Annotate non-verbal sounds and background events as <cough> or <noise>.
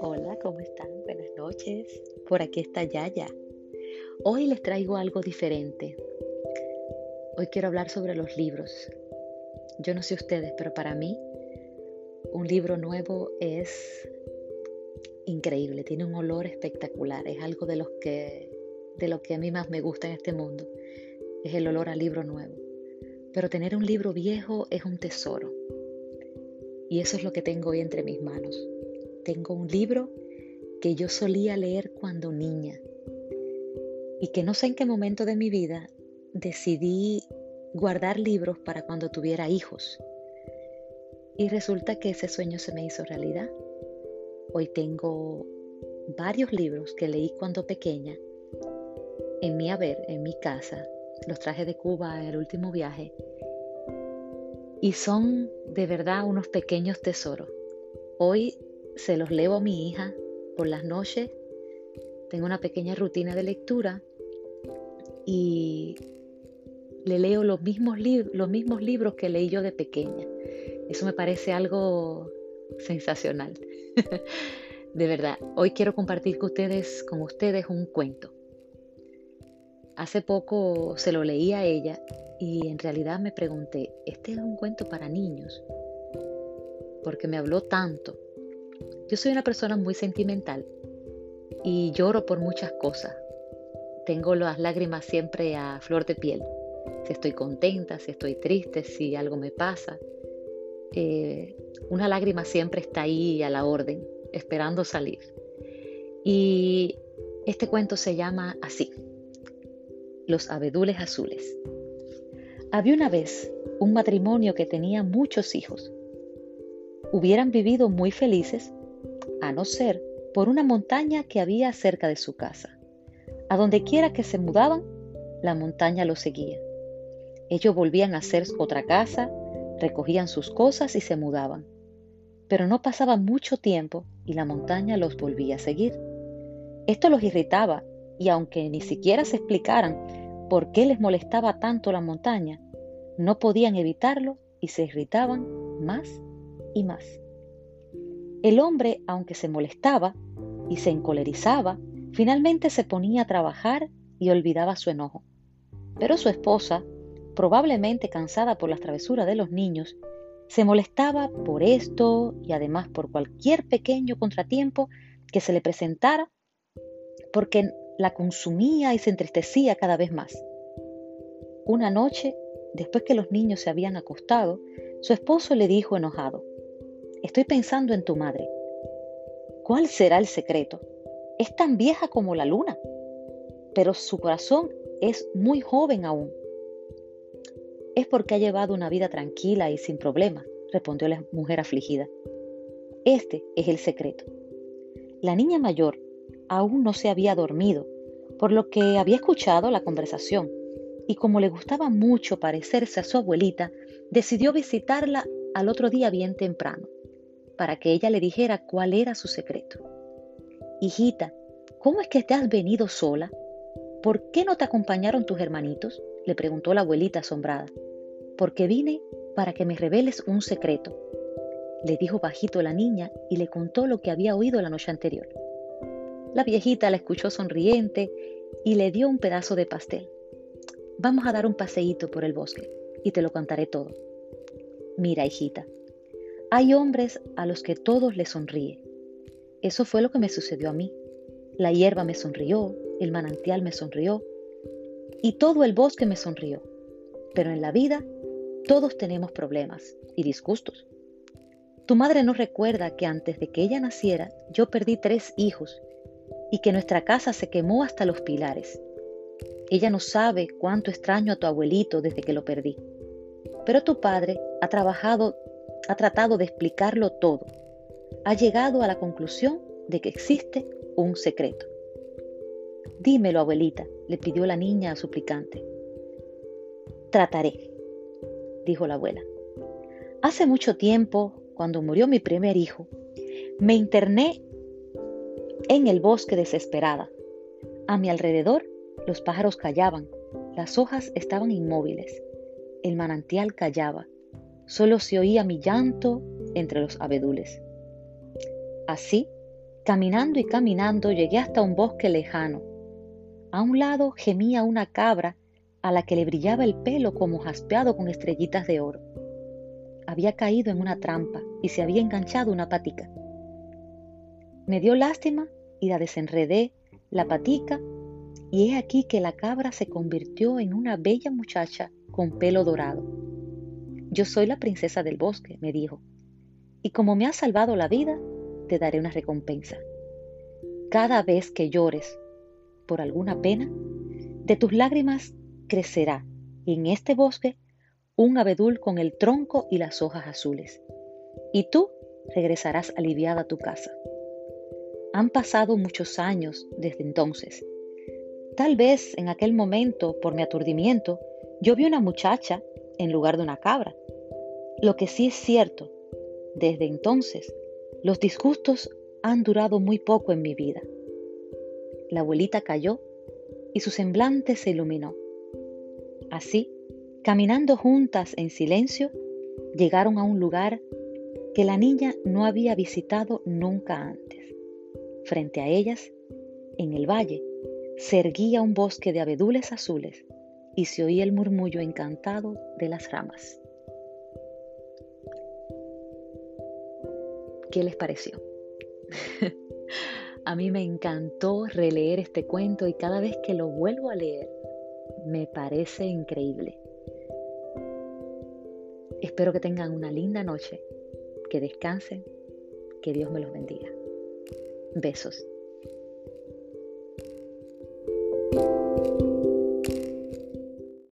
Hola, ¿cómo están? Buenas noches. Por aquí está Yaya. Hoy les traigo algo diferente. Hoy quiero hablar sobre los libros. Yo no sé ustedes, pero para mí un libro nuevo es increíble, tiene un olor espectacular, es algo de, que, de lo que a mí más me gusta en este mundo, es el olor al libro nuevo. Pero tener un libro viejo es un tesoro. Y eso es lo que tengo hoy entre mis manos. Tengo un libro que yo solía leer cuando niña y que no sé en qué momento de mi vida decidí guardar libros para cuando tuviera hijos. Y resulta que ese sueño se me hizo realidad. Hoy tengo varios libros que leí cuando pequeña en mi haber, en mi casa. Los traje de Cuba el último viaje. Y son de verdad unos pequeños tesoros. Hoy se los leo a mi hija por las noches. Tengo una pequeña rutina de lectura y le leo los mismos, los mismos libros que leí yo de pequeña. Eso me parece algo sensacional. <laughs> de verdad, hoy quiero compartir con ustedes, con ustedes un cuento. Hace poco se lo leí a ella y en realidad me pregunté, ¿este es un cuento para niños? Porque me habló tanto. Yo soy una persona muy sentimental y lloro por muchas cosas. Tengo las lágrimas siempre a flor de piel si estoy contenta, si estoy triste, si algo me pasa. Eh, una lágrima siempre está ahí a la orden, esperando salir. Y este cuento se llama así, Los abedules azules. Había una vez un matrimonio que tenía muchos hijos. Hubieran vivido muy felices, a no ser por una montaña que había cerca de su casa. A donde quiera que se mudaban, la montaña los seguía. Ellos volvían a hacer otra casa, recogían sus cosas y se mudaban. Pero no pasaba mucho tiempo y la montaña los volvía a seguir. Esto los irritaba y aunque ni siquiera se explicaran por qué les molestaba tanto la montaña, no podían evitarlo y se irritaban más y más. El hombre, aunque se molestaba y se encolerizaba, finalmente se ponía a trabajar y olvidaba su enojo. Pero su esposa, probablemente cansada por las travesuras de los niños, se molestaba por esto y además por cualquier pequeño contratiempo que se le presentara, porque la consumía y se entristecía cada vez más. Una noche, después que los niños se habían acostado, su esposo le dijo enojado, Estoy pensando en tu madre. ¿Cuál será el secreto? Es tan vieja como la luna, pero su corazón es muy joven aún es porque ha llevado una vida tranquila y sin problemas, respondió la mujer afligida. Este es el secreto. La niña mayor aún no se había dormido, por lo que había escuchado la conversación, y como le gustaba mucho parecerse a su abuelita, decidió visitarla al otro día bien temprano, para que ella le dijera cuál era su secreto. Hijita, ¿cómo es que te has venido sola? ¿Por qué no te acompañaron tus hermanitos? le preguntó la abuelita asombrada. Porque vine para que me reveles un secreto, le dijo bajito la niña y le contó lo que había oído la noche anterior. La viejita la escuchó sonriente y le dio un pedazo de pastel. Vamos a dar un paseíto por el bosque y te lo contaré todo. Mira, hijita, hay hombres a los que todos les sonríe. Eso fue lo que me sucedió a mí. La hierba me sonrió, el manantial me sonrió, y todo el bosque me sonrió. Pero en la vida todos tenemos problemas y disgustos. Tu madre no recuerda que antes de que ella naciera yo perdí tres hijos y que nuestra casa se quemó hasta los pilares. Ella no sabe cuánto extraño a tu abuelito desde que lo perdí. Pero tu padre ha trabajado, ha tratado de explicarlo todo. Ha llegado a la conclusión de que existe un secreto. Dímelo, abuelita, le pidió la niña suplicante. Trataré, dijo la abuela. Hace mucho tiempo, cuando murió mi primer hijo, me interné en el bosque desesperada. A mi alrededor los pájaros callaban, las hojas estaban inmóviles, el manantial callaba, solo se oía mi llanto entre los abedules. Así, caminando y caminando, llegué hasta un bosque lejano. A un lado gemía una cabra a la que le brillaba el pelo como jaspeado con estrellitas de oro. Había caído en una trampa y se había enganchado una patica. Me dio lástima y la desenredé la patica y he aquí que la cabra se convirtió en una bella muchacha con pelo dorado. Yo soy la princesa del bosque, me dijo, y como me has salvado la vida, te daré una recompensa. Cada vez que llores por alguna pena, de tus lágrimas crecerá en este bosque un abedul con el tronco y las hojas azules, y tú regresarás aliviada a tu casa. Han pasado muchos años desde entonces. Tal vez en aquel momento, por mi aturdimiento, yo vi una muchacha en lugar de una cabra. Lo que sí es cierto, desde entonces, los disgustos han durado muy poco en mi vida. La abuelita cayó y su semblante se iluminó. Así, caminando juntas en silencio, llegaron a un lugar que la niña no había visitado nunca antes. Frente a ellas, en el valle, se erguía un bosque de abedules azules y se oía el murmullo encantado de las ramas. ¿Qué les pareció? <laughs> a mí me encantó releer este cuento y cada vez que lo vuelvo a leer me parece increíble. Espero que tengan una linda noche, que descansen, que Dios me los bendiga. Besos.